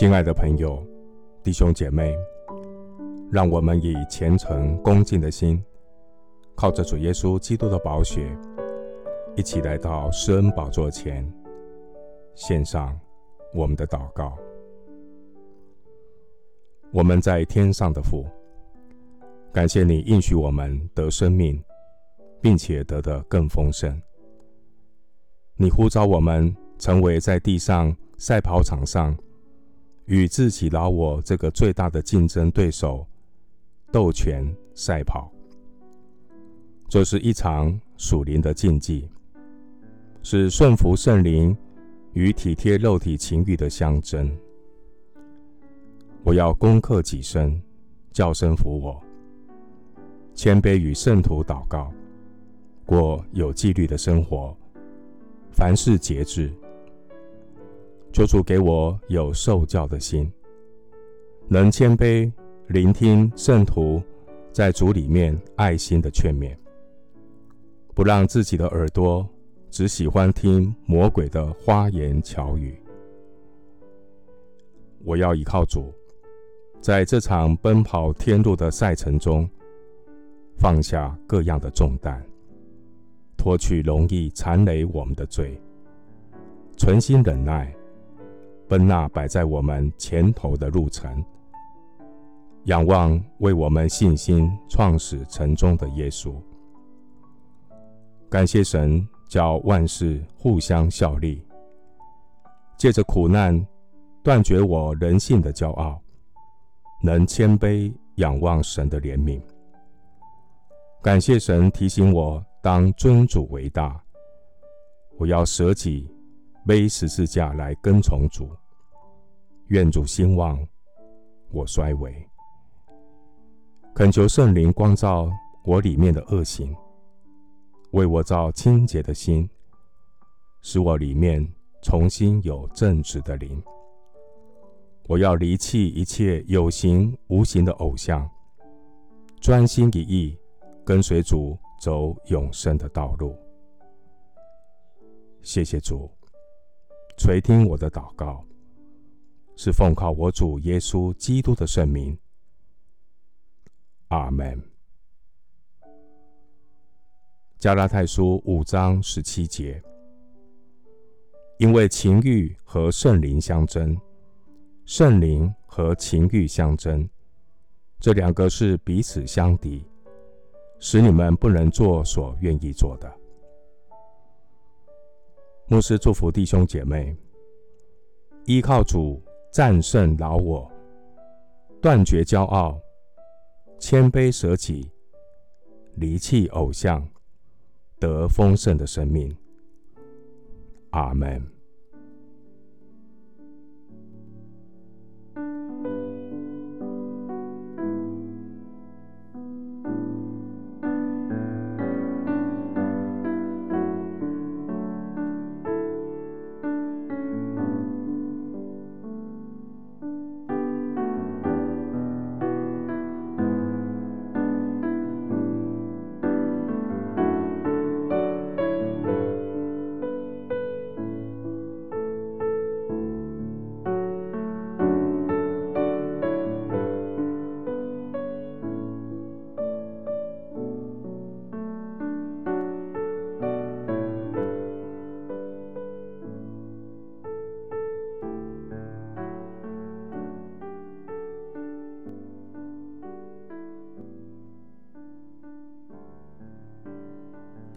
亲爱的朋友、弟兄姐妹，让我们以虔诚恭敬的心，靠着主耶稣基督的宝血，一起来到施恩宝座前，献上我们的祷告。我们在天上的父，感谢你应许我们得生命，并且得的更丰盛。你呼召我们成为在地上赛跑场上与自己老我这个最大的竞争对手斗拳赛跑。这是一场属灵的竞技，是顺服圣灵与体贴肉体情欲的相争。我要攻克己身，叫身服我，谦卑与圣徒祷告，过有纪律的生活。凡事节制，求主给我有受教的心，能谦卑聆听圣徒在主里面爱心的劝勉，不让自己的耳朵只喜欢听魔鬼的花言巧语。我要依靠主，在这场奔跑天路的赛程中，放下各样的重担。脱去容易缠累我们的罪，存心忍耐，奔那摆在我们前头的路程，仰望为我们信心创始成终的耶稣。感谢神，叫万事互相效力，借着苦难断绝我人性的骄傲，能谦卑仰望神的怜悯。感谢神提醒我。当尊主为大，我要舍己背十字架来跟从主。愿主兴旺，我衰微。恳求圣灵光照我里面的恶行，为我造清洁的心，使我里面重新有正直的灵。我要离弃一切有形无形的偶像，专心一意跟随主。走永生的道路。谢谢主垂听我的祷告，是奉靠我主耶稣基督的圣名。阿门。加拉太书五章十七节，因为情欲和圣灵相争，圣灵和情欲相争，这两个是彼此相敌。使你们不能做所愿意做的。牧师祝福弟兄姐妹，依靠主战胜老我，断绝骄傲，谦卑舍己，离弃偶像，得丰盛的生命。阿门。